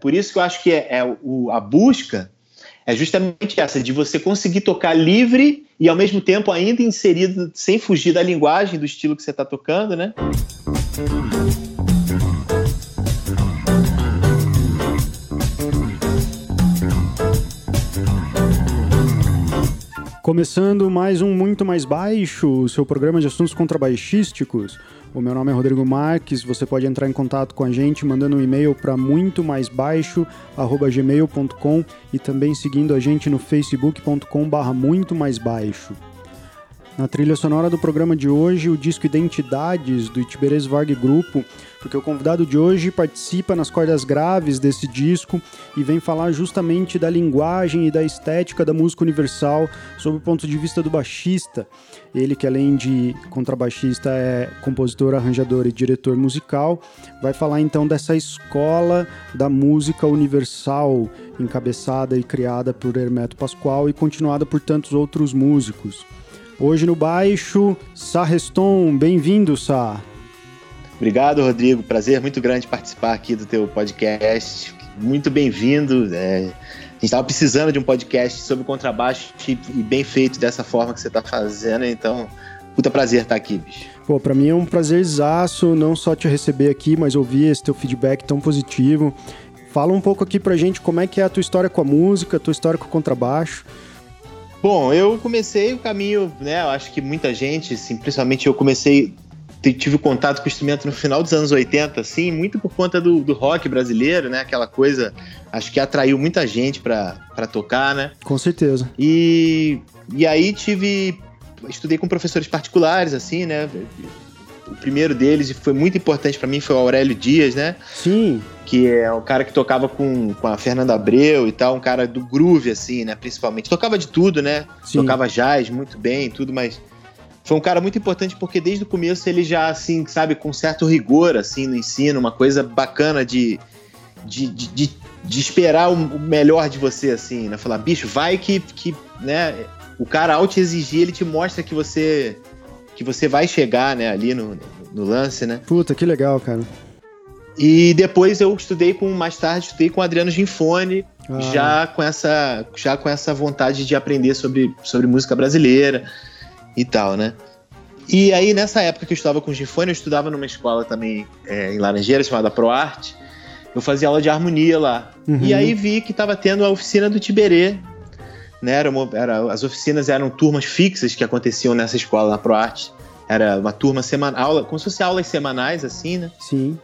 Por isso que eu acho que é, é o, a busca é justamente essa, de você conseguir tocar livre e ao mesmo tempo ainda inserido, sem fugir da linguagem, do estilo que você está tocando, né? Começando mais um Muito Mais Baixo, o seu programa de assuntos contrabaixísticos. O meu nome é Rodrigo Marques, você pode entrar em contato com a gente mandando um e-mail para muito mais baixo gmail.com e também seguindo a gente no facebook.com barra muito mais baixo. Na trilha sonora do programa de hoje, o disco Identidades, do Itiberês Varg Grupo, porque o convidado de hoje participa nas cordas graves desse disco e vem falar justamente da linguagem e da estética da música universal sob o ponto de vista do baixista. Ele que além de contrabaixista é compositor, arranjador e diretor musical, vai falar então dessa escola da música universal, encabeçada e criada por Hermeto Pascoal e continuada por tantos outros músicos. Hoje no baixo, Sá Reston. Bem-vindo, Sá. Obrigado, Rodrigo. Prazer muito grande participar aqui do teu podcast. Muito bem-vindo. É, a gente estava precisando de um podcast sobre contrabaixo e bem feito dessa forma que você está fazendo, então, puta prazer estar aqui, bicho. Pô, pra mim é um prazerzaço não só te receber aqui, mas ouvir esse teu feedback tão positivo. Fala um pouco aqui pra gente como é que é a tua história com a música, a tua história com o contrabaixo. Bom, eu comecei o caminho, né? Eu acho que muita gente, assim, principalmente eu comecei tive contato com o instrumento no final dos anos 80, assim, muito por conta do, do rock brasileiro, né? Aquela coisa, acho que atraiu muita gente para tocar, né? Com certeza. E, e aí tive. Estudei com professores particulares, assim, né? O primeiro deles, e foi muito importante para mim, foi o Aurélio Dias, né? Sim que é um cara que tocava com, com a Fernanda Abreu e tal, um cara do groove, assim, né, principalmente. Tocava de tudo, né? Sim. Tocava jazz muito bem, tudo, mas foi um cara muito importante porque desde o começo ele já, assim, sabe, com certo rigor, assim, no ensino, uma coisa bacana de, de, de, de, de esperar o melhor de você, assim, né? Falar, bicho, vai que, que né, o cara ao te exigir, ele te mostra que você que você vai chegar, né, ali no, no lance, né? Puta, que legal, cara. E depois eu estudei com, mais tarde, estudei com Adriano Ginfone, ah. já, com essa, já com essa vontade de aprender sobre, sobre música brasileira e tal, né? E aí, nessa época que eu estudava com o Ginfone, eu estudava numa escola também é, em Laranjeira, chamada ProArte. Eu fazia aula de harmonia lá. Uhum. E aí vi que estava tendo a oficina do Tiberê. Né? Era uma, era, as oficinas eram turmas fixas que aconteciam nessa escola, na ProArte. Era uma turma semanal, como se fosse aulas semanais, assim, né? Sim.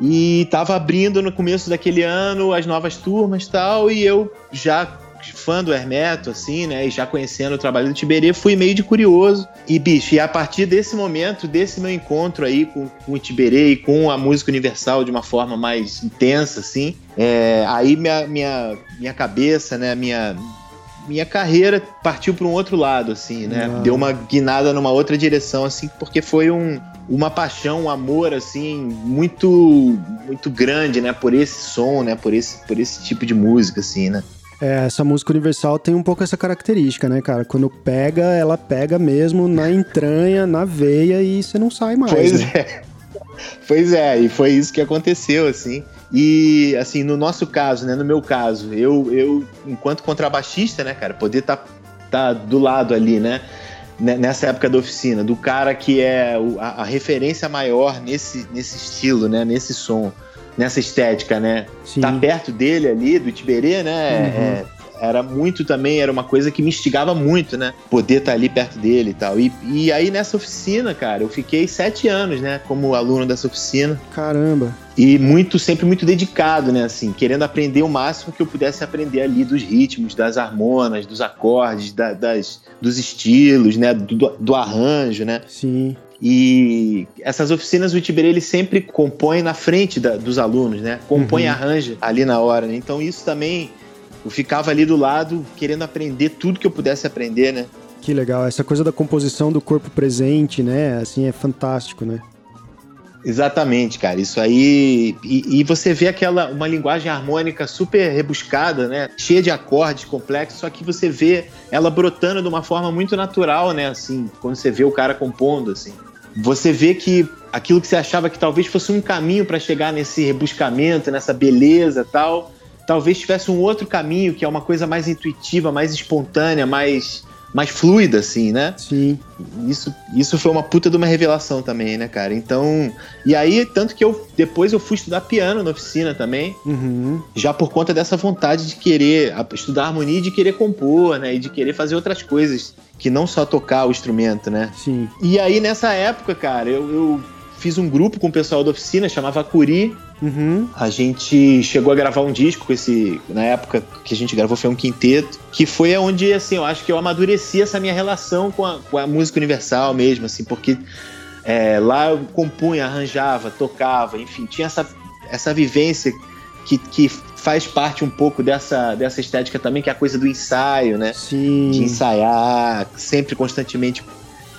E tava abrindo no começo daquele ano as novas turmas e tal, e eu já fã do Hermeto, assim, né? E já conhecendo o trabalho do Tiberê, fui meio de curioso. E, bicho, e a partir desse momento, desse meu encontro aí com, com o Tiberê e com a música universal de uma forma mais intensa, assim, é, aí minha, minha, minha cabeça, né? Minha, minha carreira partiu para um outro lado, assim, né? Deu uma guinada numa outra direção, assim, porque foi um, uma paixão, um amor, assim, muito muito grande, né? Por esse som, né? Por esse, por esse tipo de música, assim, né? É, essa música universal tem um pouco essa característica, né, cara? Quando pega, ela pega mesmo na entranha, na veia e você não sai mais. Pois né? é. Pois é, e foi isso que aconteceu, assim. E, assim, no nosso caso, né, no meu caso, eu, eu enquanto contrabaixista, né, cara, poder estar tá, tá do lado ali, né, nessa época da oficina, do cara que é a, a referência maior nesse, nesse estilo, né, nesse som, nessa estética, né, Sim. tá perto dele ali, do Tiberê, né, uhum. é, era muito também, era uma coisa que me instigava muito, né? Poder estar tá ali perto dele e tal. E, e aí nessa oficina, cara, eu fiquei sete anos, né? Como aluno dessa oficina. Caramba. E muito, sempre muito dedicado, né? Assim, querendo aprender o máximo que eu pudesse aprender ali dos ritmos, das harmonas, dos acordes, da, das, dos estilos, né? Do, do arranjo, né? Sim. E essas oficinas o Tiberê ele sempre compõe na frente da, dos alunos, né? Compõe uhum. arranja ali na hora. Né? Então isso também eu ficava ali do lado querendo aprender tudo que eu pudesse aprender, né? Que legal, essa coisa da composição do corpo presente, né? Assim, é fantástico, né? Exatamente, cara. Isso aí. E, e, você vê aquela uma linguagem harmônica super rebuscada, né? Cheia de acordes complexos, só que você vê ela brotando de uma forma muito natural, né? Assim, quando você vê o cara compondo, assim. Você vê que aquilo que você achava que talvez fosse um caminho para chegar nesse rebuscamento, nessa beleza tal, talvez tivesse um outro caminho, que é uma coisa mais intuitiva, mais espontânea, mais mais fluida, assim, né? Sim. Isso, isso foi uma puta de uma revelação também, né, cara? Então. E aí, tanto que eu depois eu fui estudar piano na oficina também. Uhum. Já por conta dessa vontade de querer estudar harmonia e de querer compor, né? E de querer fazer outras coisas que não só tocar o instrumento, né? Sim. E aí, nessa época, cara, eu, eu fiz um grupo com o pessoal da oficina, chamava Curi, Uhum. a gente chegou a gravar um disco com esse. Na época que a gente gravou foi um quinteto, que foi onde, assim, eu acho que eu amadureci essa minha relação com a, com a música universal mesmo, assim, porque é, lá eu compunha, arranjava, tocava, enfim, tinha essa, essa vivência que, que faz parte um pouco dessa, dessa estética também, que é a coisa do ensaio, né? Sim. De ensaiar sempre, constantemente,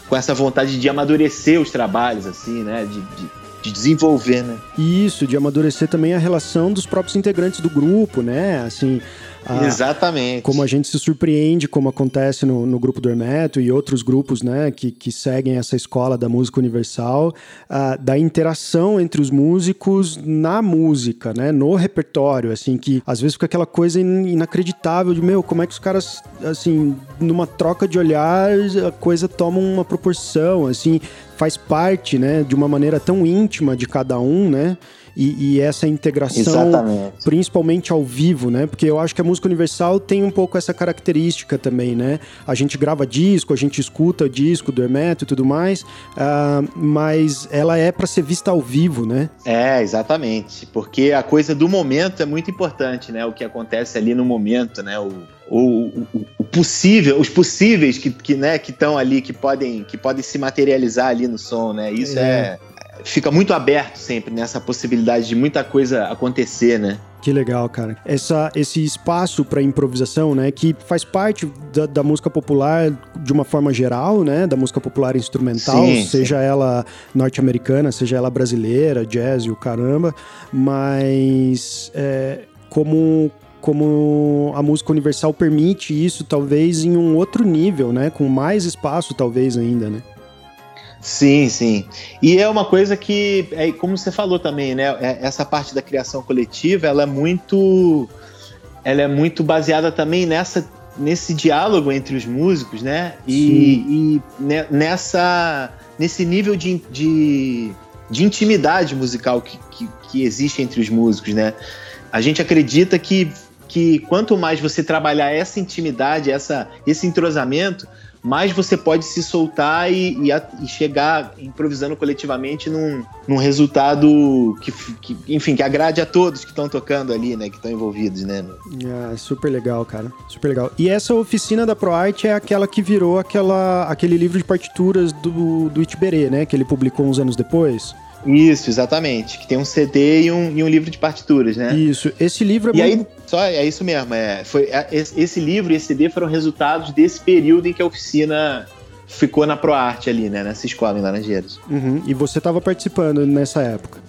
com essa vontade de amadurecer os trabalhos, assim, né? De, de, de desenvolver, né? Isso, de amadurecer também a relação dos próprios integrantes do grupo, né? Assim, a- Exatamente. como a gente se surpreende, como acontece no, no grupo do Hermeto e outros grupos, né, que, que seguem essa escola da música universal, ah, da interação entre os músicos na música, né, no repertório, assim, que às vezes fica aquela coisa in- inacreditável de, meu, como é que os caras, assim, numa troca de olhar, a coisa toma uma proporção, assim, faz parte, né, de uma maneira tão íntima de cada um, né, e, e essa integração Exatamente. principalmente ao vivo, né? Porque eu acho que a música universal tem um pouco essa característica também, né? A gente grava disco, a gente escuta disco do Hermeto e tudo mais, ah, mas ela é para ser vista ao vivo, né? É, exatamente. Porque a coisa do momento é muito importante, né? O que acontece ali no momento, né? O, o, o, o possível, os possíveis que, que né, que estão ali, que podem, que podem se materializar ali no som, né? Isso é. Fica muito aberto sempre nessa possibilidade de muita coisa acontecer, né? Que legal, cara. Essa, esse espaço para improvisação, né, que faz parte da, da música popular de uma forma geral, né, da música popular instrumental, Sim, seja ela norte-americana, seja ela brasileira, jazz e o caramba, mas é, como como a música universal permite isso, talvez em um outro nível, né, com mais espaço, talvez ainda, né? Sim, sim. E é uma coisa que, é, como você falou também, né? é- Essa parte da criação coletiva, ela é muito, ela é muito baseada também nessa, nesse diálogo entre os músicos, né? E, e ne- nessa, nesse nível de, de, de intimidade musical que, que, que existe entre os músicos, né? A gente acredita que, que quanto mais você trabalhar essa intimidade, essa, esse entrosamento, mais você pode se soltar e, e a- e chegar improvisando coletivamente num, num resultado que, que, enfim, que agrade a todos que estão tocando ali, né? Que estão envolvidos, né? Ah, super legal, cara. Super legal. E essa oficina da ProArt é aquela que virou aquela, aquele livro de partituras do, do Itiberê, né? Que ele publicou uns anos depois. Isso, exatamente. Que tem um CD e um, e um livro de partituras, né? Isso. Esse livro é E muito... aí, só é isso mesmo. É, foi, é, esse livro e esse CD foram resultados desse período em que a oficina ficou na ProArt ali, né? Nessa escola em Laranjeiras. Uhum. E você estava participando nessa época.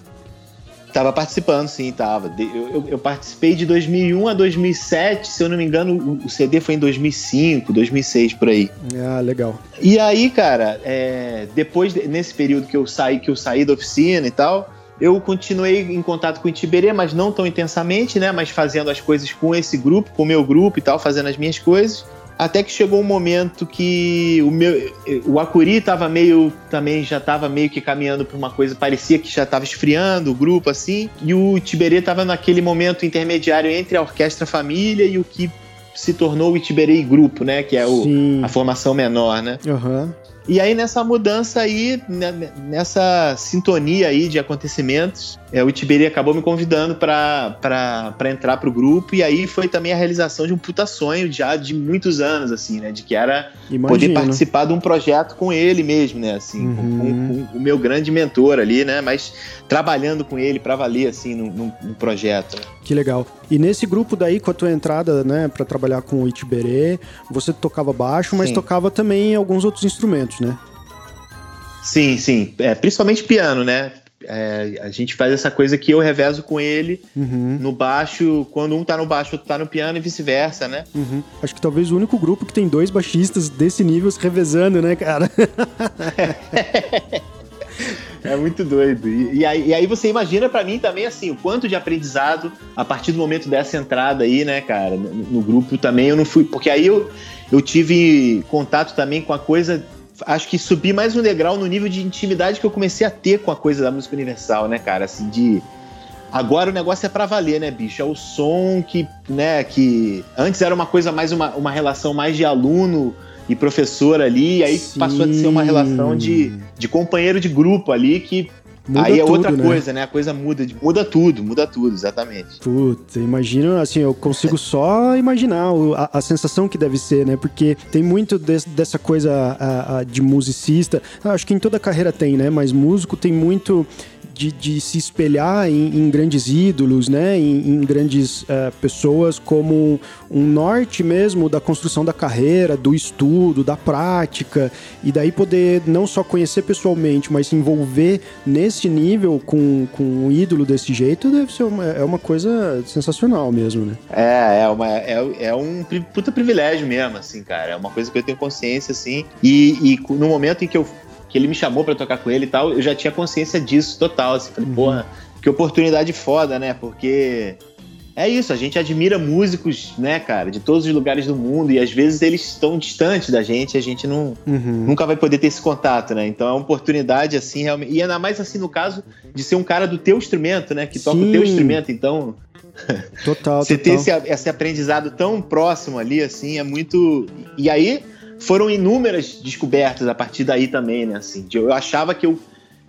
Tava participando, sim, tava. Eu, eu- eu participei de 2001 a 2007, se eu não me engano, o- CD foi em 2005, 2006, por aí. Ah, legal. E aí, cara, é, depois, de- nesse período que eu saí, que eu saí da oficina e tal, eu continuei em contato com o Tiberê, mas não tão intensamente, né? Mas fazendo as coisas com esse grupo, com o meu grupo e tal, fazendo as minhas coisas. Até que chegou um momento que o meu o Acuri tava meio também já tava meio que caminhando para uma coisa, parecia que já tava esfriando o grupo assim, e o Tiberê tava naquele momento intermediário entre a Orquestra Família e o que se tornou o Itiberê Grupo, né, que é o, Sim. a formação menor, né? Aham. E aí nessa mudança aí, né, nessa sintonia aí de acontecimentos, é, o Tiberi acabou me convidando para entrar pro grupo e aí foi também a realização de um puta sonho já de muitos anos, assim, né? De que era poder participar de um projeto com ele mesmo, né? Assim, com- Uhum. com, com o meu grande mentor ali, né? Mas trabalhando com ele para valer, assim, num, num- num projeto. Que legal. E nesse grupo daí, com a tua entrada, né, pra trabalhar com o Itiberê, você tocava baixo, mas Sim. tocava também alguns outros instrumentos, né? Sim, sim. É, principalmente piano, né? É, a gente faz essa coisa que eu revezo com ele Uhum. no baixo, quando um tá no baixo, outro tá no piano e vice-versa, né? Uhum. Acho que talvez o único grupo que tem dois baixistas desse nível se revezando, né, cara? É muito doido. E, e, aí, e aí, você imagina para mim também, assim, o quanto de aprendizado a partir do momento dessa entrada aí, né, cara, no, no grupo também eu não fui. Porque aí eu, eu tive contato também com a coisa acho que subi mais um degrau no nível de intimidade que eu comecei a ter com a coisa da música universal, né, cara? Assim, de. Agora o negócio é para valer, né, bicho? É o som que, né, que antes era uma coisa mais uma, uma relação mais de aluno e professor ali, e aí Sim. passou a ser uma relação de, de companheiro de grupo ali que Muda Aí é tudo, outra né? coisa, né? A coisa muda, muda tudo, muda tudo, exatamente. Puta, imagino, assim, eu consigo só imaginar a, a, sensação que deve ser, né? Porque tem muito de, dessa coisa a, a, de musicista. Acho que em toda carreira tem, né? Mas músico tem muito de, de se espelhar em, em, grandes ídolos, né? Em, em grandes uh, pessoas como um norte mesmo da construção da carreira, do estudo, da prática, e daí poder não só conhecer pessoalmente, mas se envolver nesse nível com, com um ídolo desse jeito deve ser uma, é uma coisa sensacional mesmo, né? É, é, uma, é, é um puta privilégio mesmo, assim, cara. É uma coisa que eu tenho consciência, assim, e, e no momento em que eu que ele me chamou para tocar com ele e tal, eu já tinha consciência disso total. Assim, falei, uhum. porra, que oportunidade foda, né? Porque é isso, a gente admira músicos, né, cara, de todos os lugares do mundo e às vezes eles estão distantes da gente a gente não, uhum. nunca vai poder ter esse contato, né? Então é uma oportunidade, assim, realmente. E ainda mais assim no caso de ser um cara do teu instrumento, né? Que toca Sim. o teu instrumento. Então. Total. Você total. ter esse, esse aprendizado tão próximo ali, assim, é muito. E aí foram inúmeras descobertas a partir daí também, né? Assim, eu achava que eu,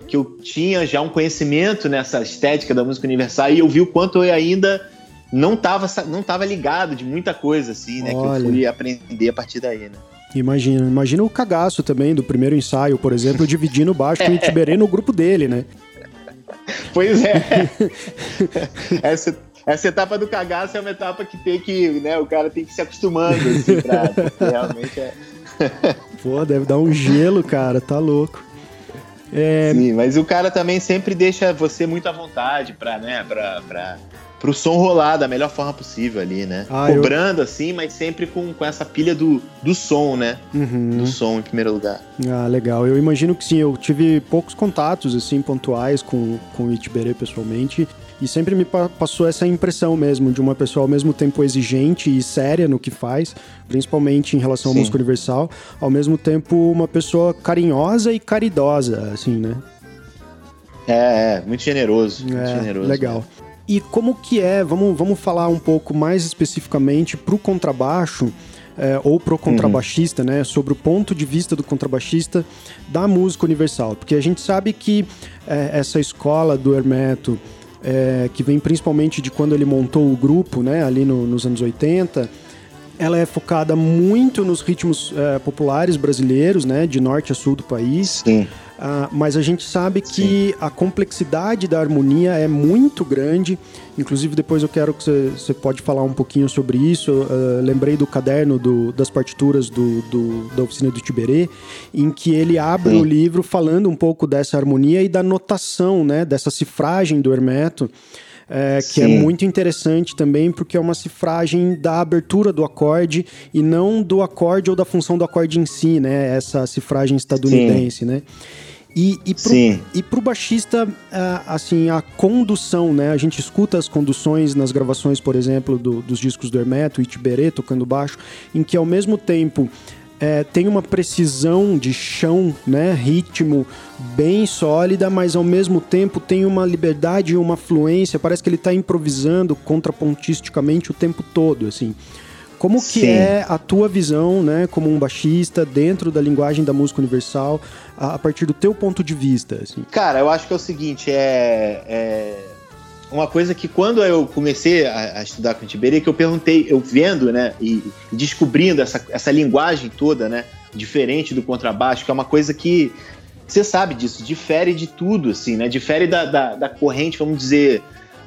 que eu tinha já um conhecimento nessa estética da música universal e eu vi o quanto eu ainda não estava não tava ligado de muita coisa, assim, né? Olha. Que eu fui aprender a partir daí, né? Imagina, imagina o cagaço também do primeiro ensaio, por exemplo, dividindo baixo com o Itiberê no grupo dele, né? Pois é. essa, essa etapa do cagaço é uma etapa que tem que, né, o cara tem que se acostumando, assim, pra, realmente é... Pô, deve dar um gelo, cara, tá louco. É... Sim, mas o cara também sempre deixa você muito à vontade pra, né, pra, pra, pro som rolar da melhor forma possível ali, né? Ah, Cobrando eu... assim, mas sempre com, com essa pilha do, do som, né? Uhum. Do som em primeiro lugar. Ah, legal. Eu imagino que sim, eu tive poucos contatos, assim, pontuais com, com o Itiberê pessoalmente. E sempre me passou essa impressão mesmo de uma pessoa ao mesmo tempo exigente e séria no que faz, principalmente em relação à música universal, ao mesmo tempo uma pessoa carinhosa e caridosa, assim, né? É, é muito generoso, muito é, generoso. Legal. E como que é, vamos, vamos falar um pouco mais especificamente para o contrabaixo, é, ou pro contrabaixista, uhum. né, sobre o ponto de vista do contrabaixista da música universal, porque a gente sabe que é, essa escola do Hermeto é, que vem principalmente de quando ele montou o grupo, né, ali no, nos anos 80. Ela é focada muito nos ritmos é, populares brasileiros, né, de norte a sul do país. Sim. Uh, mas a gente sabe que Sim. a complexidade da harmonia é muito grande. Inclusive, depois eu quero que você pode falar um pouquinho sobre isso. Uh, lembrei do caderno do, das partituras do, do, da oficina do Tiberê, em que ele abre Sim. o livro falando um pouco dessa harmonia e da notação, né, dessa cifragem do Hermeto. É, que é muito interessante também, porque é uma cifragem da abertura do acorde e não do acorde ou da função do acorde em si, né? Essa cifragem estadunidense, Sim. né? E, e, pro, Sim. e pro baixista, é, assim, a condução, né? A gente escuta as conduções nas gravações, por exemplo, do, dos discos do Hermeto e Tiberê tocando baixo, em que ao mesmo tempo é, tem uma precisão de chão, né, ritmo bem sólida, mas ao mesmo tempo tem uma liberdade e uma fluência. Parece que ele está improvisando contrapontisticamente o tempo todo, assim. Como que Sim. é a tua visão, né, como um baixista dentro da linguagem da música universal, a, a partir do teu ponto de vista? Assim? Cara, eu acho que é o seguinte, é, é uma coisa que quando eu comecei a, a estudar com Tiberê, que eu perguntei, eu vendo, né, e, e descobrindo essa, essa linguagem toda, né, diferente do contrabaixo, que é uma coisa que você sabe disso, difere de tudo, assim, né, difere da, da, da corrente, vamos dizer,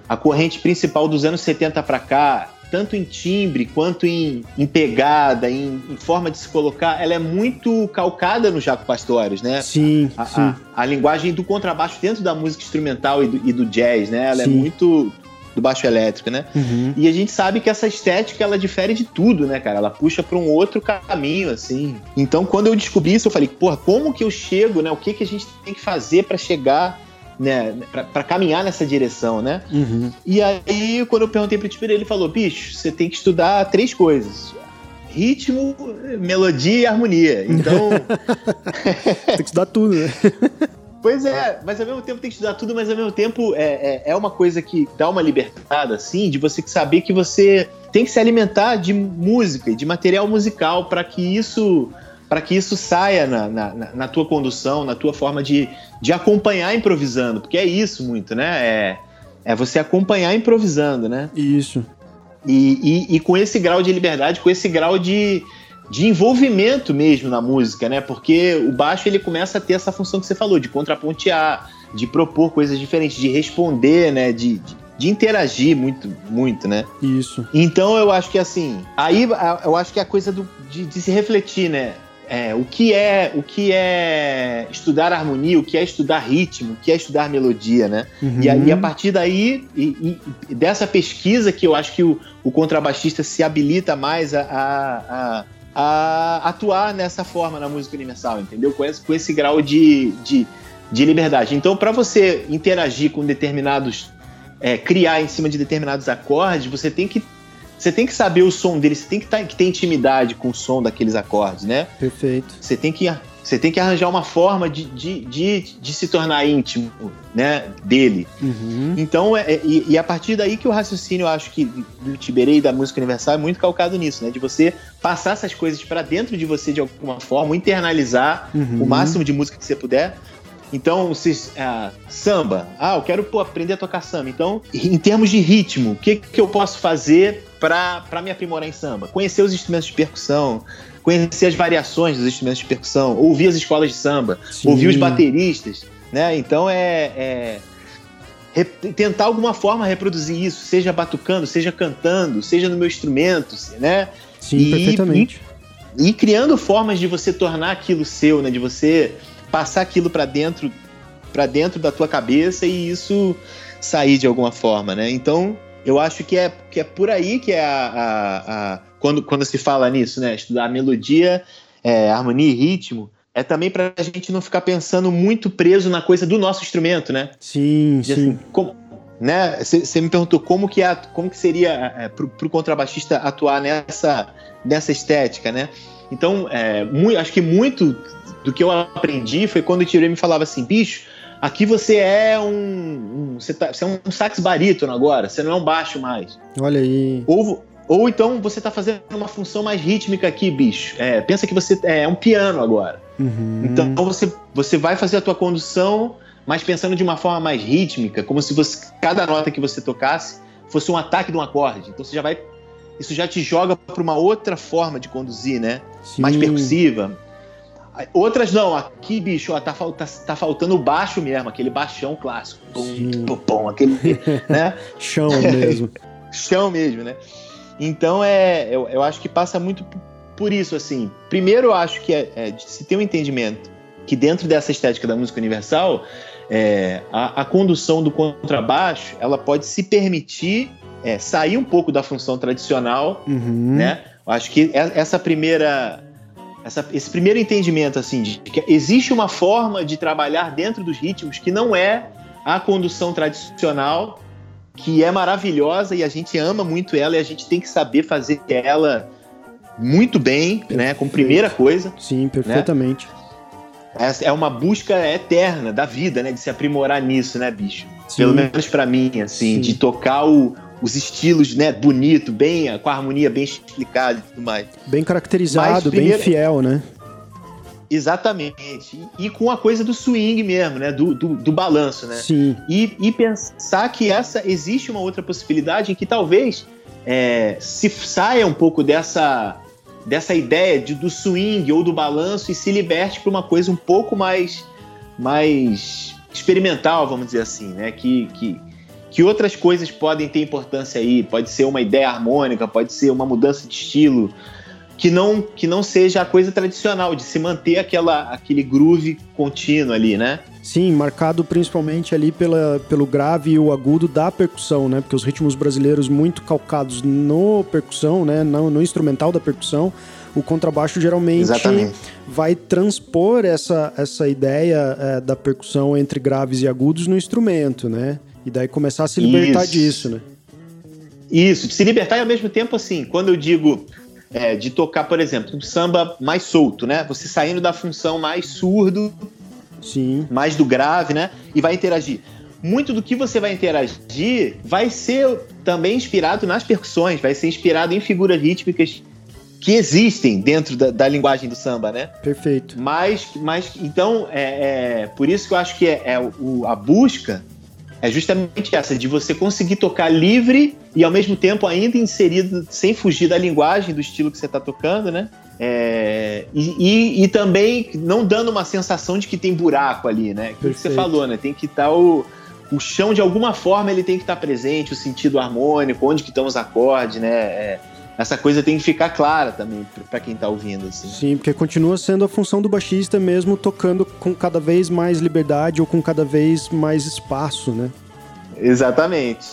a corrente principal dos anos 70 para cá, tanto em timbre quanto em, em pegada, em, em, forma de se colocar, ela é muito calcada no Jaco Pastores, né? Sim, a, sim. A, a, linguagem do contrabaixo dentro da música instrumental e do, e do jazz, né? Ela é sim. é muito do baixo elétrico, né? Uhum. E a gente sabe que essa estética ela difere de tudo, né, cara? Ela puxa para um outro caminho, assim. Então, quando eu descobri isso, eu falei, porra, como que eu chego, né? O que que a gente tem que fazer para chegar né, para caminhar nessa direção, né? Uhum. E aí, quando eu perguntei pro Tipeira, ele falou: bicho, você tem que estudar três coisas: ritmo, melodia e harmonia. Então. tem que estudar tudo, né? Pois é, mas ao mesmo tempo tem que estudar tudo, mas ao mesmo tempo é, é, é uma coisa que dá uma libertada, assim, de você saber que você tem que se alimentar de música e de material musical para que isso para que isso saia na, na, na, tua condução, na tua forma de, de acompanhar improvisando, porque é isso muito, né? É, é você acompanhar improvisando, né? Isso. E, e, e com esse grau de liberdade, com esse grau de, de envolvimento mesmo na música, né? Porque o baixo ele começa a ter essa função que você falou, de contrapontear, de propor coisas diferentes, de responder, né? De, de, de, interagir muito, muito, né? Isso. Então eu acho que assim, aí eu acho que é a coisa do, de, de se refletir, né? É, o que é o que é estudar harmonia, o que é estudar ritmo, o que é estudar melodia, né? Uhum. E, a, e, a, partir daí, e, e dessa pesquisa que eu acho que o, o contrabaixista se habilita mais a, a, a, atuar nessa forma na música universal, entendeu? Com esse, com esse grau de, de, de liberdade. Então, para você interagir com determinados. É, criar em cima de determinados acordes, você tem que você tem que saber o som dele, você tem que, tá, que ter intimidade com o som daqueles acordes, né? Perfeito. Você tem que, você tem que arranjar uma forma de, de, de, de se tornar íntimo, né, dele. Uhum. Então, é, é, e, e, a partir daí que o raciocínio, eu acho que do Tiberei e da música universal é muito calcado nisso, né? De você passar essas coisas para dentro de você de alguma forma, internalizar uhum. o máximo de música que você puder, então, se, ah, samba, ah, eu quero pô, aprender a tocar samba. Então, em termos de ritmo, o que, que eu posso fazer para me aprimorar em samba? Conhecer os instrumentos de percussão, conhecer as variações dos instrumentos de percussão, ouvir as escolas de samba, Sim. ouvir os bateristas, né? Então é, é tentar alguma forma reproduzir isso, seja batucando, seja cantando, seja no meu instrumento, né? Sim, e, perfeitamente. E, e, criando formas de você tornar aquilo seu, né? De você passar aquilo para dentro para dentro da tua cabeça e isso sair de alguma forma, né? Então, eu acho que é, que é por aí que é a, a, a quando, quando se fala nisso, né? Estudar melodia, é, harmonia e ritmo, é também para a gente não ficar pensando muito preso na coisa do nosso instrumento, né? Sim, De, sim. Assim, como, né? Você me perguntou como que, é, como que seria é, para o contrabaixista atuar nessa, nessa estética, né? Então, é, muito, acho que muito do que eu aprendi foi quando o Tirei me falava assim, bicho, aqui você é um, um você, tá, você, é um sax barítono agora, você não é um baixo mais. Olha aí. Ou, ou então você está fazendo uma função mais rítmica aqui, bicho. É, pensa que você é, é um piano agora. Uhum. Então você, você vai fazer a tua condução, mas pensando de uma forma mais rítmica, como se você, cada nota que você tocasse fosse um ataque de um acorde. Então você já vai isso já te joga para uma outra forma de conduzir, né? Sim. Mais percussiva. Outras não, aqui, bicho, ó, tá, tá, tá, faltando o baixo mesmo, aquele baixão clássico. Pum, pum, pum, aquele, né? Chão mesmo. Chão mesmo, né? Então, é, eu, eu acho que passa muito por isso, assim. Primeiro, eu acho que é, é se tem um entendimento que dentro dessa estética da música universal, é, a, a, condução do contrabaixo, ela pode se permitir é, sair um pouco da função tradicional, uhum. né? Eu acho que essa primeira essa, esse primeiro entendimento assim de que existe uma forma de trabalhar dentro dos ritmos que não é a condução tradicional, que é maravilhosa e a gente ama muito ela e a gente tem que saber fazer ela muito bem, Perfeito. né? Como primeira coisa. Sim, perfeitamente. Né? É uma busca eterna da vida, né? De se aprimorar nisso, né, bicho? Sim. Pelo menos para mim, assim, Sim. de tocar o, os estilos, né, bonito, bem, com a harmonia bem explicada e tudo mais. Bem caracterizado, primeiro, bem fiel, né? Exatamente. E, e, com a coisa do swing mesmo, né? Do, do, do balanço, né? Sim. E, e, pensar que essa existe uma outra possibilidade em que talvez é, se saia um pouco dessa, dessa ideia de, do swing ou do balanço e se liberte para uma coisa um pouco mais, mais experimental, vamos dizer assim, né? Que, que, que outras coisas podem ter importância aí. Pode ser uma ideia harmônica, pode ser uma mudança de estilo, que não que não seja a coisa tradicional de se manter aquela aquele groove contínuo ali, né? Sim, marcado principalmente ali pela, pelo grave e o agudo da percussão, né? Porque os ritmos brasileiros muito calcados no percussão, né? No, no instrumental da percussão, o contrabaixo geralmente Exatamente. vai transpor essa, essa ideia é, da percussão entre graves e agudos no instrumento, né? E daí começar a se libertar Isso. disso, né? Isso, de se libertar e ao mesmo tempo assim, quando eu digo é, de tocar, por exemplo, um samba mais solto, né? Você saindo da função mais surdo, Sim. mais do grave, né? E vai interagir. Muito do que você vai interagir vai ser também inspirado nas percussões, vai ser inspirado em figuras rítmicas que existem dentro da, da linguagem do samba, né? Perfeito. Mas, mas então, é, é por isso que eu acho que é, é o, a busca é justamente essa, de você conseguir tocar livre e ao mesmo tempo ainda inserido, sem fugir da linguagem, do estilo que você está tocando, né? É, e, e, e, também não dando uma sensação de que tem buraco ali, né? Aquilo que você falou, né? Tem que estar tá o, o chão, de alguma forma, ele tem que estar tá presente, o sentido harmônico, onde que estão os acordes, né? É, essa coisa tem que ficar clara também para quem está ouvindo. Assim. Sim, porque continua sendo a função do baixista mesmo tocando com cada vez mais liberdade ou com cada vez mais espaço, né? Exatamente.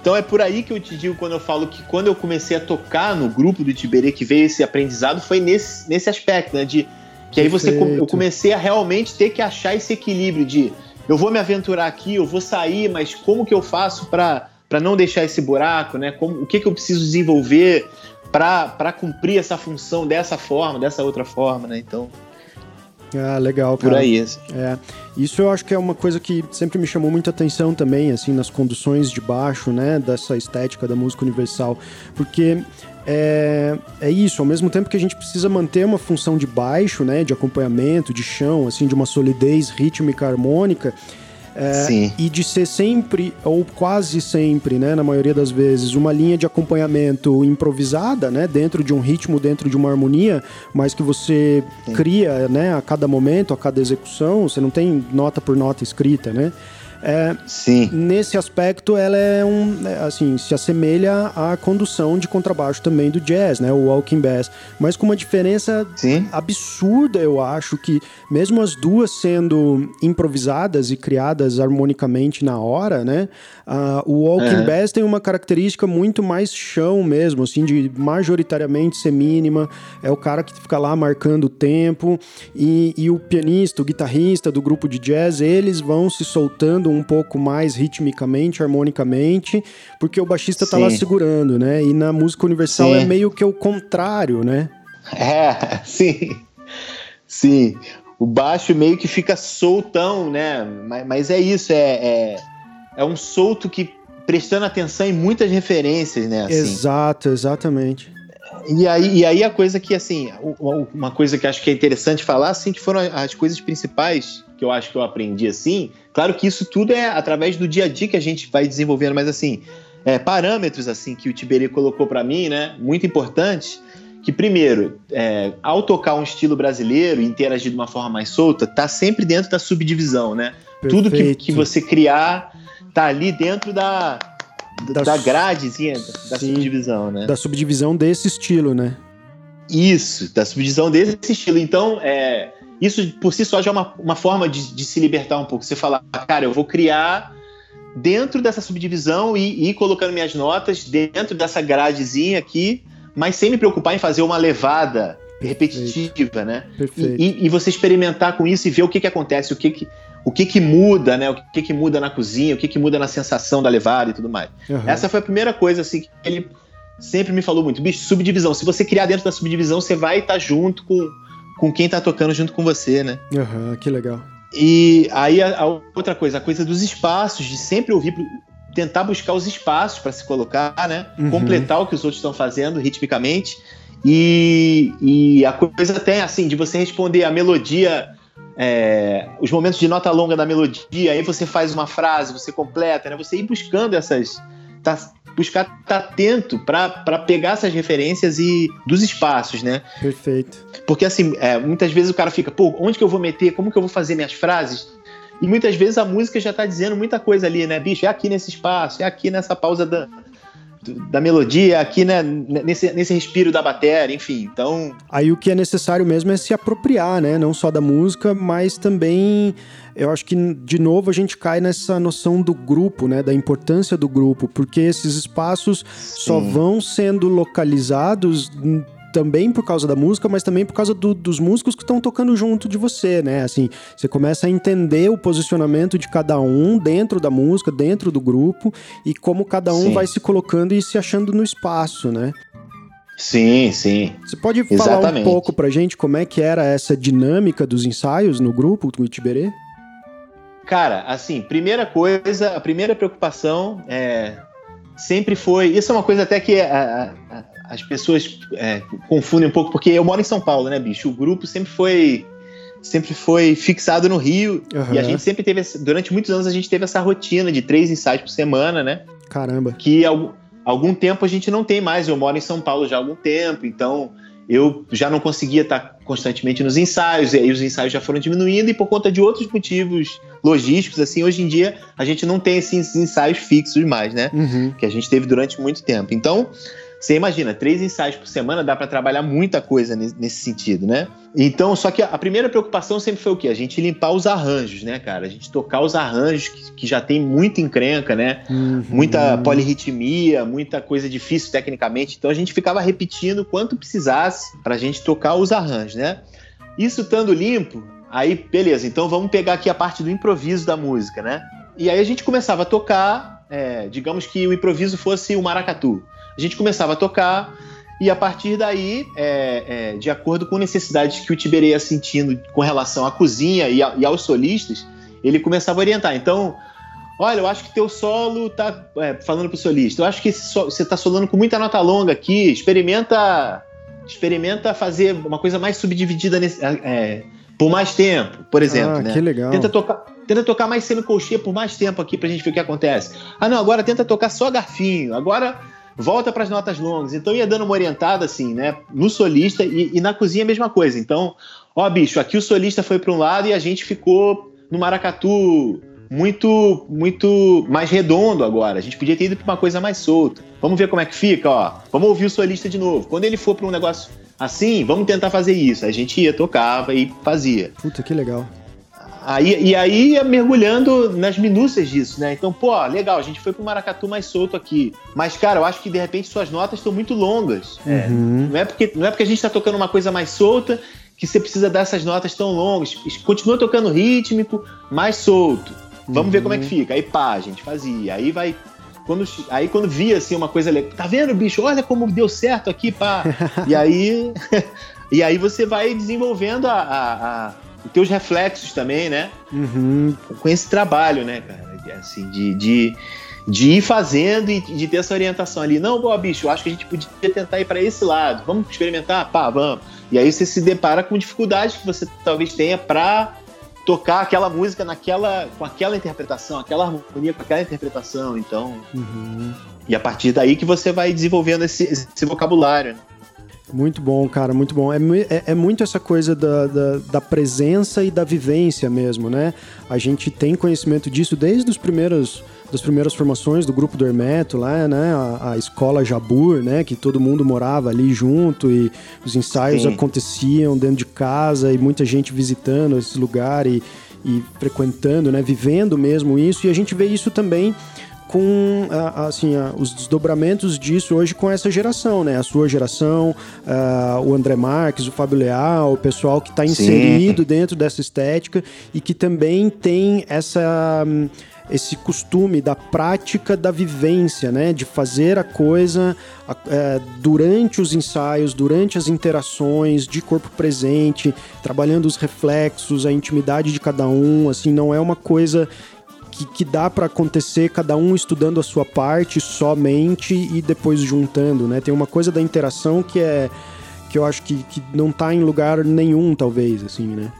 Então é por aí que eu te digo quando eu falo que quando eu comecei a tocar no grupo do Tiberê que veio esse aprendizado foi nesse, nesse aspecto, né? De que aí você eu comecei a realmente ter que achar esse equilíbrio de eu vou me aventurar aqui, eu vou sair, mas como que eu faço para para não deixar esse buraco, né? Como, o que, que eu preciso desenvolver para cumprir essa função dessa forma, dessa outra forma, né? Então. Ah, legal, cara. Por aí. Assim. É. Isso eu acho que é uma coisa que sempre me chamou muita atenção também, assim, nas conduções de baixo, né? Dessa estética da música universal. Porque é, é isso, ao mesmo tempo que a gente precisa manter uma função de baixo, né? De acompanhamento, de chão, assim, de uma solidez rítmica harmônica é, e de ser sempre, ou quase sempre, né, na maioria das vezes, uma linha de acompanhamento improvisada, né, dentro de um ritmo, dentro de uma harmonia, mas que você Sim. cria, né, a cada momento, a cada execução, você não tem nota por nota escrita, né? É, Sim. Nesse aspecto, ela é um, é, assim, se assemelha à condução de contrabaixo também do jazz, né, o walking bass, mas com uma diferença Sim. absurda, eu acho que mesmo as duas sendo improvisadas e criadas harmonicamente na hora, né, uh, o walking é. bass tem uma característica muito mais chão mesmo, assim, de majoritariamente ser mínima, é o cara que fica lá marcando o tempo e, e o pianista, o guitarrista do grupo de jazz, eles vão se soltando um pouco mais ritmicamente, harmonicamente, porque o baixista tá lá segurando, né? E na música universal sim. é meio que o contrário, né? É, sim. Sim. O baixo meio que fica soltão, né? Mas, mas é isso, é, é, é um solto que prestando atenção em muitas referências, né? Assim. Exato, exatamente. E aí, e aí a coisa que, assim, uma coisa que acho que é interessante falar, assim, que foram as coisas principais que eu acho que eu aprendi, assim. Claro que isso tudo é através do dia a dia que a gente vai desenvolvendo, mas, assim, é, parâmetros, assim, que o Tiberê colocou para mim, né, muito importantes, que, primeiro, é, ao tocar um estilo brasileiro e interagir de uma forma mais solta, tá sempre dentro da subdivisão, né? Perfeito. Tudo que, que você criar tá ali dentro da, da, da gradezinha da sim, subdivisão, né? Da subdivisão desse estilo, né? Isso, da subdivisão desse estilo. Então, é, isso por si só já é uma, uma forma de, de se libertar um pouco. Você falar, cara, eu vou criar dentro dessa subdivisão e ir colocando minhas notas dentro dessa gradezinha aqui, mas sem me preocupar em fazer uma levada repetitiva, Perfeito. né? Perfeito. E, e, você experimentar com isso e ver o que, que acontece, o que, que o que que muda, né? O que que muda na cozinha, o que que muda na sensação da levada e tudo mais. Uhum. Essa foi a primeira coisa assim que ele sempre me falou muito. Bicho, subdivisão. Se você criar dentro da subdivisão, você vai estar tá junto com, com quem está tocando junto com você, né? Aham, uhum, que legal. E aí a, a, outra coisa, a coisa dos espaços, de sempre ouvir, tentar buscar os espaços para se colocar, né? Uhum. Completar o que os outros estão fazendo ritmicamente. E, e a coisa até assim, de você responder a melodia é, os momentos de nota longa da melodia, aí você faz uma frase, você completa, né? Você ir buscando essas. Tá, buscar estar tá atento para pegar essas referências e dos espaços, né? Perfeito. Porque assim, é, muitas vezes o cara fica, pô, onde que eu vou meter? Como que eu vou fazer minhas frases? E muitas vezes a música já tá dizendo muita coisa ali, né? Bicho, é aqui nesse espaço, é aqui nessa pausa da, da melodia, aqui né, nesse, nesse respiro da bateria, enfim. Então. Aí o que é necessário mesmo é se apropriar, né? Não só da música, mas também eu acho que de novo a gente cai nessa noção do grupo, né, da importância do grupo, porque esses espaços Sim. só vão sendo localizados também por causa da música, mas também por causa do, dos músicos que estão tocando junto de você, né? Assim, você começa a entender o posicionamento de cada um dentro da música, dentro do grupo e como cada um sim. vai se colocando e se achando no espaço, né? Sim, sim. Você pode falar Exatamente. um pouco pra gente como é que era essa dinâmica dos ensaios no grupo do Itiberê? Cara, assim, primeira coisa, a primeira preocupação é, sempre foi. Isso é uma coisa até que a, a, as pessoas é, confundem um pouco, porque eu moro em São Paulo, né, bicho? O grupo sempre foi sempre foi fixado no Rio uhum. e a gente sempre teve durante muitos anos a gente teve essa rotina de três ensaios por semana, né? Caramba. Que algum, algum tempo a gente não tem mais. Eu moro em São Paulo já há algum tempo, então eu já não conseguia estar constantemente nos ensaios, e aí os ensaios já foram diminuindo, e por conta de outros motivos logísticos, assim, hoje em dia a gente não tem esses ensaios fixos mais, né? Uhum. Que a gente teve durante muito tempo. Então, você imagina, três ensaios por semana dá para trabalhar muita coisa nesse sentido, né? Então, só que a primeira preocupação sempre foi o quê? A gente limpar os arranjos, né, cara? A gente tocar os arranjos que, que já tem muita encrenca, né? Uhum. Muita polirritmia, muita coisa difícil tecnicamente. Então a gente ficava repetindo quanto precisasse para a gente tocar os arranjos, né? Isso estando limpo, aí beleza. Então vamos pegar aqui a parte do improviso da música, né? E aí a gente começava a tocar, é, digamos que o improviso fosse o maracatu. A gente começava a tocar e a partir daí, é, é, de acordo com necessidades que o Tiberê ia sentindo com relação à cozinha e, a, e, aos solistas, ele começava a orientar. Então, olha, eu acho que teu solo tá é, falando pro solista. Eu acho que so, você tá solando com muita nota longa aqui. Experimenta, experimenta fazer uma coisa mais subdividida nesse, é, por mais tempo, por exemplo. Ah, né? Que legal. Tenta tocar, tenta tocar mais semicolchê por mais tempo aqui pra gente ver o que acontece. Ah, não, agora tenta tocar só garfinho. Agora volta para as notas longas. Então ia dando uma orientada assim, né, no solista e, e na cozinha a mesma coisa. Então, ó, bicho, aqui o solista foi para um lado e a gente ficou no maracatu muito muito mais redondo agora. A gente podia ter ido para uma coisa mais solta. Vamos ver como é que fica, ó. Vamos ouvir o solista de novo. Quando ele for para um negócio assim, vamos tentar fazer isso. A gente ia, tocava e fazia. Puta, que legal. Aí, e aí ia mergulhando nas minúcias disso, né? Então, pô, legal, a gente foi pro maracatu mais solto aqui. Mas, cara, eu acho que de repente suas notas estão muito longas. É, uhum. não, é porque, não é porque a gente tá tocando uma coisa mais solta que você precisa dar essas notas tão longas. Continua tocando rítmico, mais solto. Vamos uhum. ver como é que uhum. fica. Aí pá, a gente fazia. Aí vai. Quando, aí quando via assim uma coisa legal. Tá vendo, bicho? Olha como deu certo aqui, pá. e aí. e aí você vai desenvolvendo a, a, a os teus reflexos também, né? Uhum. Com esse trabalho, né, cara? Assim, de, de, de ir fazendo e de ter essa orientação ali. Não, boa, bicho, eu acho que a gente podia tentar ir para esse lado. Vamos experimentar? Pá, vamos. E aí você se depara com dificuldades que você talvez tenha para tocar aquela música naquela com aquela interpretação, aquela harmonia com aquela interpretação. Então, uhum. e a partir daí que você vai desenvolvendo esse, esse vocabulário. Né? Muito bom, cara, muito bom. É, é, é muito essa coisa da, da, da, presença e da vivência mesmo, né? A gente tem conhecimento disso desde os primeiros das primeiras formações do grupo do Hermeto lá, né? A, a, escola Jabur, né? Que todo mundo morava ali junto e os ensaios Sim. aconteciam dentro de casa e muita gente visitando esse lugar e, e frequentando, né? Vivendo mesmo isso. E a gente vê isso também com assim, os desdobramentos disso hoje com essa geração, né? A sua geração, o André Marques, o Fábio Leal, o pessoal que está inserido dentro dessa estética e que também tem essa esse costume da prática da vivência, né? De fazer a coisa é, durante os ensaios, durante as interações, de corpo presente, trabalhando os reflexos, a intimidade de cada um. Assim, não é uma coisa que, que dá para acontecer cada um estudando a sua parte somente e depois juntando, né? Tem uma coisa da interação que é que eu acho que, que não tá em lugar nenhum, talvez, assim, né?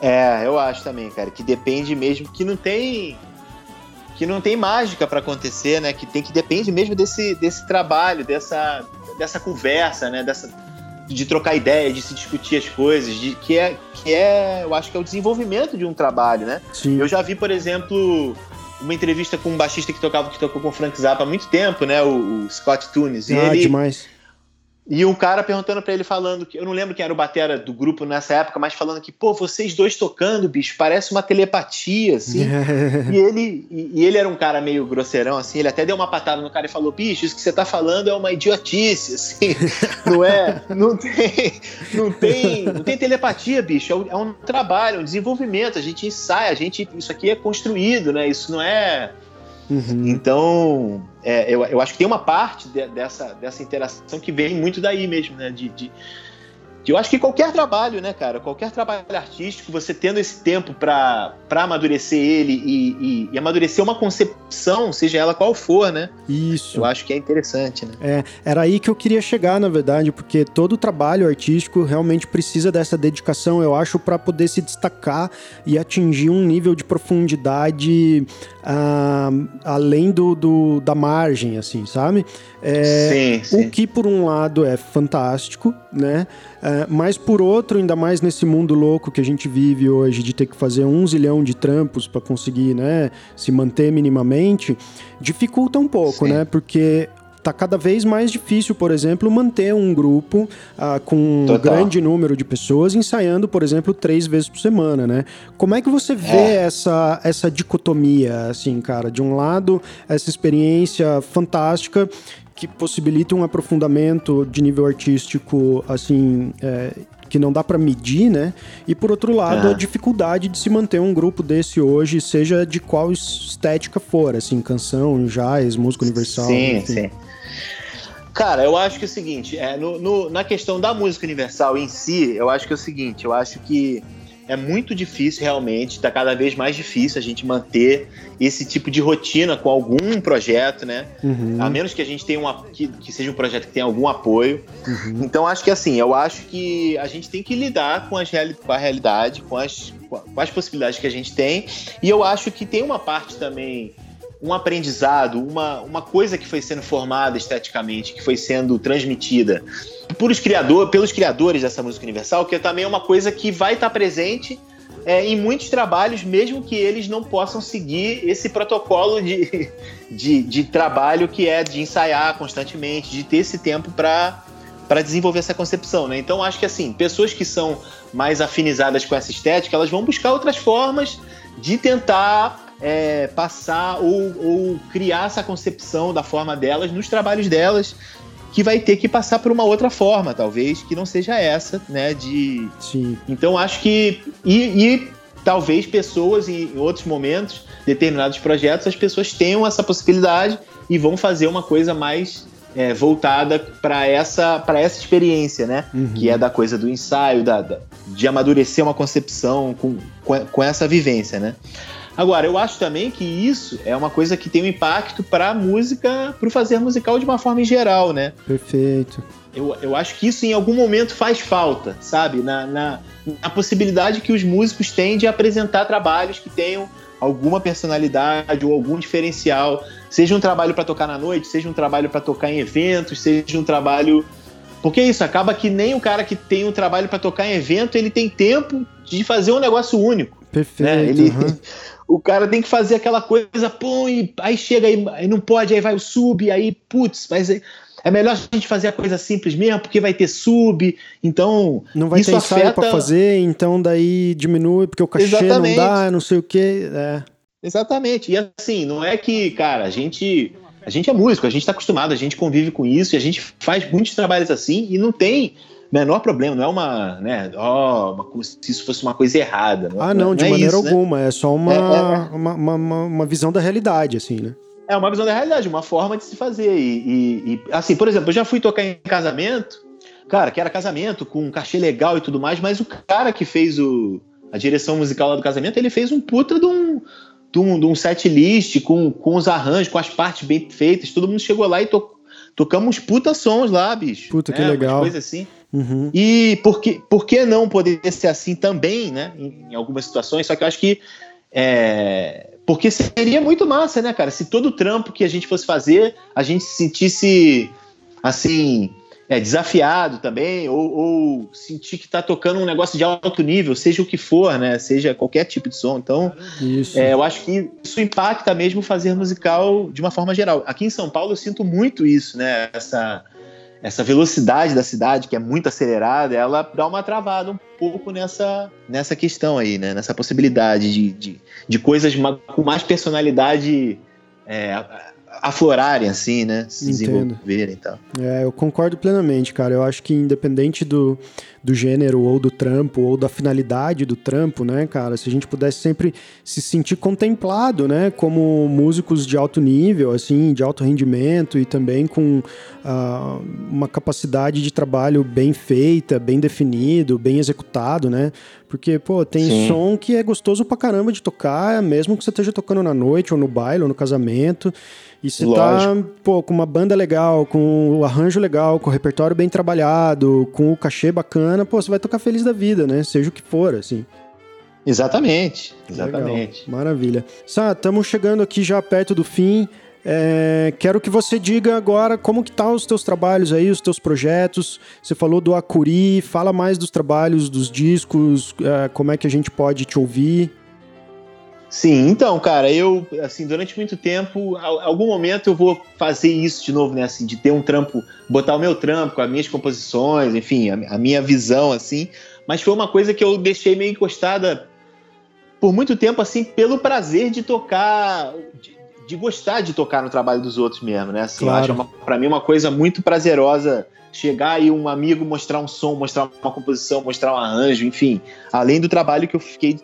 É, eu acho também, cara, que depende mesmo, que não tem que não tem mágica para acontecer, né? Que tem que depende mesmo desse, desse trabalho, dessa, dessa conversa, né? Dessa, de trocar ideia, de se discutir as coisas, de, que, é, que é, eu acho que é o desenvolvimento de um trabalho, né? Sim. Eu já vi, por exemplo, uma entrevista com um baixista que tocava que tocou com o Frank Zappa há muito tempo, né? O, o Scott Tunis. E ah, ele, demais e um cara perguntando para ele, falando que. Eu não lembro quem era o batera do grupo nessa época, mas falando que, pô, vocês dois tocando, bicho, parece uma telepatia, assim. e, ele, e, e, ele era um cara meio grosseirão, assim, ele até deu uma patada no cara e falou: bicho, isso que você tá falando é uma idiotice, assim. Não é. Não tem. Não tem, não tem telepatia, bicho. É um, é um trabalho, é um desenvolvimento. A gente ensaia, a gente. Isso aqui é construído, né? Isso não é Uhum. Então, é, eu, eu acho que tem uma parte de, dessa, dessa interação que vem muito daí mesmo, né? De, de, eu acho que qualquer trabalho, né, cara? Qualquer trabalho artístico, você tendo esse tempo para amadurecer ele e, e, e, amadurecer uma concepção, seja ela qual for, né? Isso. Eu acho que é interessante, né? É, era aí que eu queria chegar, na verdade, porque todo trabalho artístico realmente precisa dessa dedicação, eu acho, para poder se destacar e atingir um nível de profundidade uh, além do, do, da margem, assim, sabe? É, sim, sim. O que, por um lado, é fantástico, né? É, mas, por outro, ainda mais nesse mundo louco que a gente vive hoje, de ter que fazer um zilhão de trampos para conseguir né, se manter minimamente, dificulta um pouco, sim. né? Porque tá cada vez mais difícil, por exemplo, manter um grupo uh, com Total. um grande número de pessoas ensaiando, por exemplo, três vezes por semana, né? Como é que você vê é. essa, essa dicotomia, assim, cara? De um lado, essa experiência fantástica que possibilita um aprofundamento de nível artístico, assim, é, que não dá para medir, né? E por outro lado, a dificuldade de se manter um grupo desse hoje, seja de qual estética for, assim, canção, jazz, música universal. Sim, enfim. sim. Cara, eu acho que é o seguinte, é, no, no, na questão da música universal em si, eu acho que é o seguinte, eu acho que é muito difícil realmente, está cada vez mais difícil a gente manter esse tipo de rotina com algum projeto, né? Uhum. A menos que a gente tenha uma que, que, seja um projeto que tenha algum apoio. Uhum. Então acho que assim, eu acho que a gente tem que lidar com, as reali com a realidade, com as, com as possibilidades que a gente tem. E eu acho que tem uma parte também um aprendizado, uma, uma coisa que foi sendo formada esteticamente, que foi sendo transmitida por os criador, pelos criadores dessa música universal, que também é uma coisa que vai estar presente é, em muitos trabalhos, mesmo que eles não possam seguir esse protocolo de, de, de trabalho que é de ensaiar constantemente, de ter esse tempo para para desenvolver essa concepção, né? Então acho que assim, pessoas que são mais afinizadas com essa estética, elas vão buscar outras formas de tentar é, passar ou, ou criar essa concepção da forma delas nos trabalhos delas que vai ter que passar por uma outra forma, talvez, que não seja essa, né? De. Sim. Então acho que. E, e, talvez pessoas em outros momentos, determinados projetos, as pessoas tenham essa possibilidade e vão fazer uma coisa mais é, voltada para essa, essa experiência, né? Uhum. Que é da coisa do ensaio, da, da, de amadurecer uma concepção com, com, com essa vivência, né? Agora, eu acho também que isso é uma coisa que tem um impacto para a música, para o fazer musical de uma forma em geral, né? Perfeito. Eu, eu acho que isso em algum momento faz falta, sabe? Na, na, na possibilidade que os músicos têm de apresentar trabalhos que tenham alguma personalidade ou algum diferencial, seja um trabalho para tocar na noite, seja um trabalho para tocar em eventos, seja um trabalho porque isso acaba que nem o cara que tem um trabalho para tocar em evento, ele tem tempo de fazer um negócio único. Perfeito. Né? Ele, uhum. o cara tem que fazer aquela coisa, pô, e aí chega aí, aí não pode, aí vai o sub, aí, putz, mas é, é melhor a gente fazer a coisa simples mesmo, porque vai ter sub, então não vai isso ter ensaio afeta... para fazer, então daí diminui porque o cachê Exatamente. não dá, não sei o que, é. Exatamente. E assim, não é que, cara, a gente a gente é músico, a gente está acostumado, a gente convive com isso e a gente faz muitos trabalhos assim e não tem menor problema, não é uma, né, ó, uma, se isso fosse uma coisa errada. Não, ah, não, não de é maneira isso, né? alguma, né? é só uma, é, é, uma, uma, uma, visão da realidade, assim, né? É uma visão da realidade, uma forma de se fazer. E, e, e, assim, por exemplo, eu já fui tocar em casamento, cara, que era casamento com um cachê legal e tudo mais, mas o cara que fez o, a direção musical lá do casamento, ele fez um puta de um, de um, de um set list com, com os arranjos, com as partes bem feitas. Todo mundo chegou lá e to, tocamos puta sons lá, bicho. Puta, que é, legal. Coisa assim. Uhum. E por que, por que não poder ser assim também, né? Em, em algumas situações, só que eu acho que. É, porque seria muito massa, né, cara? Se todo o trampo que a gente fosse fazer, a gente se sentisse assim. é, desafiado também, ou, ou, sentir que está tocando um negócio de alto nível, seja o que for, né? Seja qualquer tipo de som. Então, é, eu acho que isso impacta mesmo fazer musical de uma forma geral. Aqui em São Paulo eu sinto muito isso, né? Essa, essa velocidade da cidade, que é muito acelerada, ela dá uma travada um pouco nessa, nessa questão aí, né? Nessa possibilidade de, de, de coisas com mais personalidade. É, aflorarem, assim, né? Se Entendo. desenvolverem e tal. É, eu concordo plenamente, cara. Eu acho que independente do, do gênero ou do trampo ou da finalidade do trampo, né, cara? Se a gente pudesse sempre se sentir contemplado, né, como músicos de alto nível, assim, de alto rendimento e também com uh, uma capacidade de trabalho bem feita, bem definido, bem executado, né? Porque, pô, tem Sim. som que é gostoso pra caramba de tocar, mesmo que você esteja tocando na noite, ou no baile, ou no casamento. E você tá, pô, com uma banda legal, com o arranjo legal, com o repertório bem trabalhado, com o cachê bacana, pô, você vai tocar feliz da vida, né? Seja o que for, assim. Exatamente, exatamente. Legal. Maravilha. Sá, estamos chegando aqui já perto do fim. É, quero que você diga agora como que tá os teus trabalhos aí, os teus projetos. Você falou do Acuri, fala mais dos trabalhos, dos discos, é, como é que a gente pode te ouvir. Sim, então, cara, eu, assim, durante muito tempo, algum momento eu vou fazer isso de novo, né, assim, de ter um trampo, botar o meu trampo com as minhas composições, enfim, a, a minha visão, assim, mas foi uma coisa que eu deixei meio encostada por muito tempo, assim, pelo prazer de tocar, de, de gostar de tocar no trabalho dos outros mesmo, né, assim, claro. eu acho para mim uma coisa muito prazerosa chegar e um amigo mostrar um som, mostrar uma composição, mostrar um arranjo, enfim, além do trabalho que eu fiquei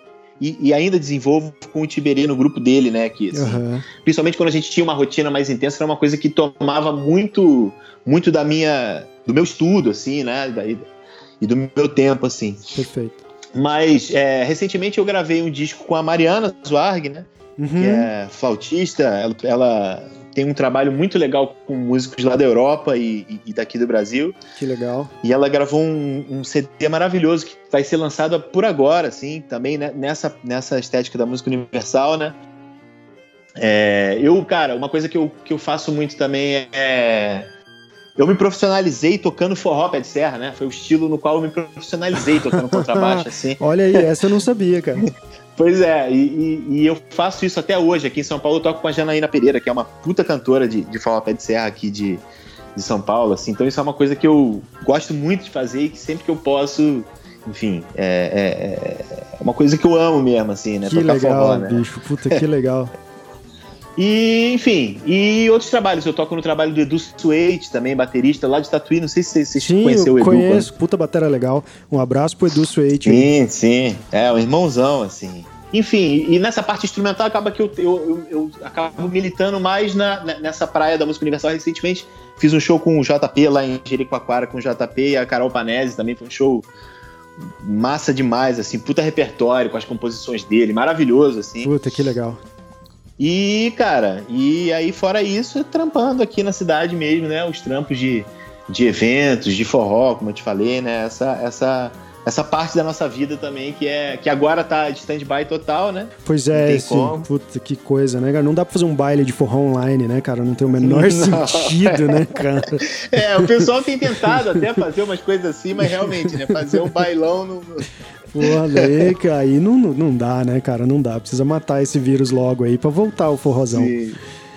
e, e, ainda desenvolvo com o Tiberê no grupo dele, né? Que, assim, uhum. Principalmente quando a gente tinha uma rotina mais intensa, era uma coisa que tomava muito, muito da minha, do meu estudo, assim, né? E do meu tempo, assim. Perfeito. Mas é, recentemente eu gravei um disco com a Mariana Zwarg, né? Uhum. Que é flautista. Ela, ela tem um trabalho muito legal com músicos lá da Europa e, e daqui do Brasil. Que legal. E ela gravou um, um, CD maravilhoso que vai ser lançado por agora, assim, também né, nessa, nessa estética da música universal, né? É, eu, cara, uma coisa que eu, que eu faço muito também é. Eu me profissionalizei tocando forró pé de serra, né? Foi o estilo no qual eu me profissionalizei tocando contrabaixo, assim. Olha aí, essa eu não sabia, cara. Pois é, e, e, e, eu faço isso até hoje. Aqui em São Paulo eu toco com a Janaína Pereira, que é uma puta cantora de, de forró pé de serra aqui de, de São Paulo. Assim. Então isso é uma coisa que eu gosto muito de fazer e que sempre que eu posso, enfim, é, é, é uma coisa que eu amo mesmo, assim, né? Que Tocar legal, forró, né? bicho. Puta, que legal. E, enfim, e outros trabalhos. Eu toco no trabalho do Edu Suete, também, baterista lá de Tatuí. Não sei se você sim, conheceu o Edu. conheço. Quando... Puta bateria legal. Um abraço pro Edu Suete. Sim, sim. É, um irmãozão, assim. Enfim, e nessa parte instrumental acaba que eu, eu, eu, eu acabo militando mais na, nessa praia da música universal. Recentemente fiz um show com o JP lá em Jericoacoara com o JP e a Carol Panese também. Foi um show massa demais, assim, puta repertório com as composições dele, maravilhoso, assim. Puta, que legal. E, cara, e aí fora isso, trampando aqui na cidade mesmo, né? Os trampos de, de eventos, de forró, como eu te falei, né? Essa, essa, essa parte da nossa vida também, que é que agora tá de stand-by total, né? Pois é, sim. Puta, que coisa, né, cara? Não dá pra fazer um baile de forró online, né, cara? Não tem o menor sentido, né, cara? É, o pessoal tem tentado até fazer umas coisas assim, mas realmente, né? Fazer um bailão no, Porra, daí, aí não, não dá, né, cara? Não dá. Precisa matar esse vírus logo aí pra voltar o forrozão. Sim,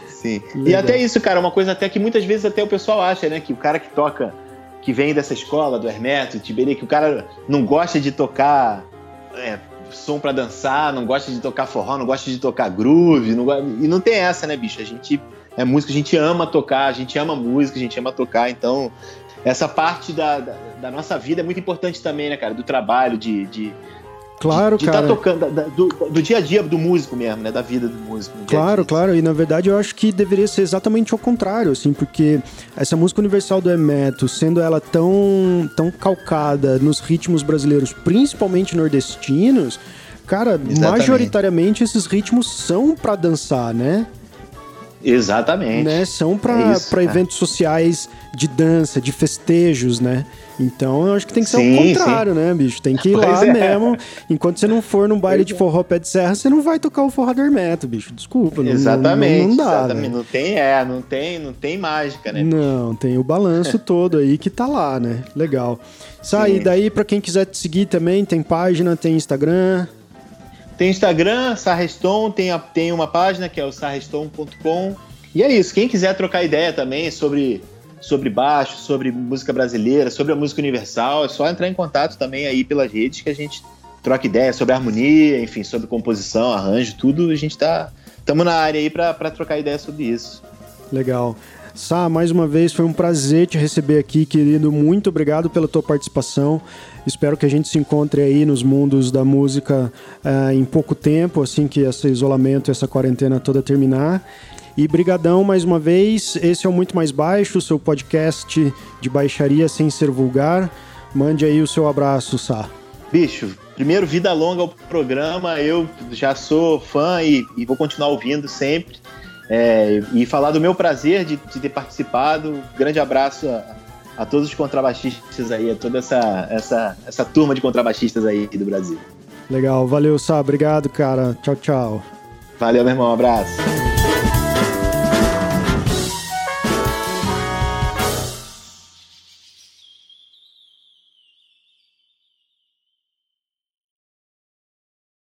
sim. E até isso, cara, uma coisa até que muitas vezes até o pessoal acha, né? Que o cara que toca, que vem dessa escola, do Hermeto, Tiberê, que o cara não gosta de tocar é, som para dançar, não gosta de tocar forró, não gosta de tocar groove. Não, e não tem essa, né, bicho? A gente é música, a gente ama tocar, a gente ama música, a gente ama tocar, então essa parte da, da, da, nossa vida é muito importante também, né, cara? Do trabalho, de. de Claro, de, de tá cara. Tá tocando, da, do, do, dia a dia do músico mesmo, né? Da vida do músico. Claro, claro. E na verdade eu acho que deveria ser exatamente ao contrário, assim, porque essa música universal do Emeto, sendo ela tão, tão calcada nos ritmos brasileiros, principalmente nordestinos, cara, exatamente. majoritariamente esses ritmos são para dançar, né? Exatamente. Né? São para é eventos sociais de dança, de festejos, né? Então eu acho que tem que ser sim, o contrário, sim. né, bicho? Tem que ir pois lá é. mesmo. Enquanto você não for num baile de é. forró pé de serra, você não vai tocar o forró Hermeto, bicho. Desculpa. Exatamente. Não, não, não dá. Exatamente. Né? Não tem, é, não tem, não tem mágica, né? Não, tem o balanço todo aí que tá lá, né? Legal. Sai daí para quem quiser te seguir também, tem página, tem Instagram. Tem Instagram, Sarreston, tem, a, tem uma página que é o sarreston.com. E é isso. Quem quiser trocar ideia também sobre sobre baixo, sobre música brasileira, sobre a música universal, é só entrar em contato também aí pelas redes que a gente troca ideia sobre harmonia, enfim, sobre composição, arranjo, tudo. A gente tá estamos na área aí para trocar ideia sobre isso. Legal. Sá, mais uma vez foi um prazer te receber aqui, querido. Muito obrigado pela tua participação. Espero que a gente se encontre aí nos mundos da música uh, em pouco tempo, assim que esse isolamento, essa quarentena toda terminar. E brigadão mais uma vez. Esse é o Muito Mais Baixo, seu podcast de baixaria sem ser vulgar. Mande aí o seu abraço, Sá. Bicho, primeiro, vida longa ao programa. Eu já sou fã e, e vou continuar ouvindo sempre. É, e falar do meu prazer de, de ter participado. Grande abraço a, a, todos os contrabaixistas aí, a toda essa, essa, essa turma de contrabaixistas aí do Brasil. Legal, valeu, Sá. Obrigado, cara. Tchau, tchau. Valeu, meu irmão. Um abraço.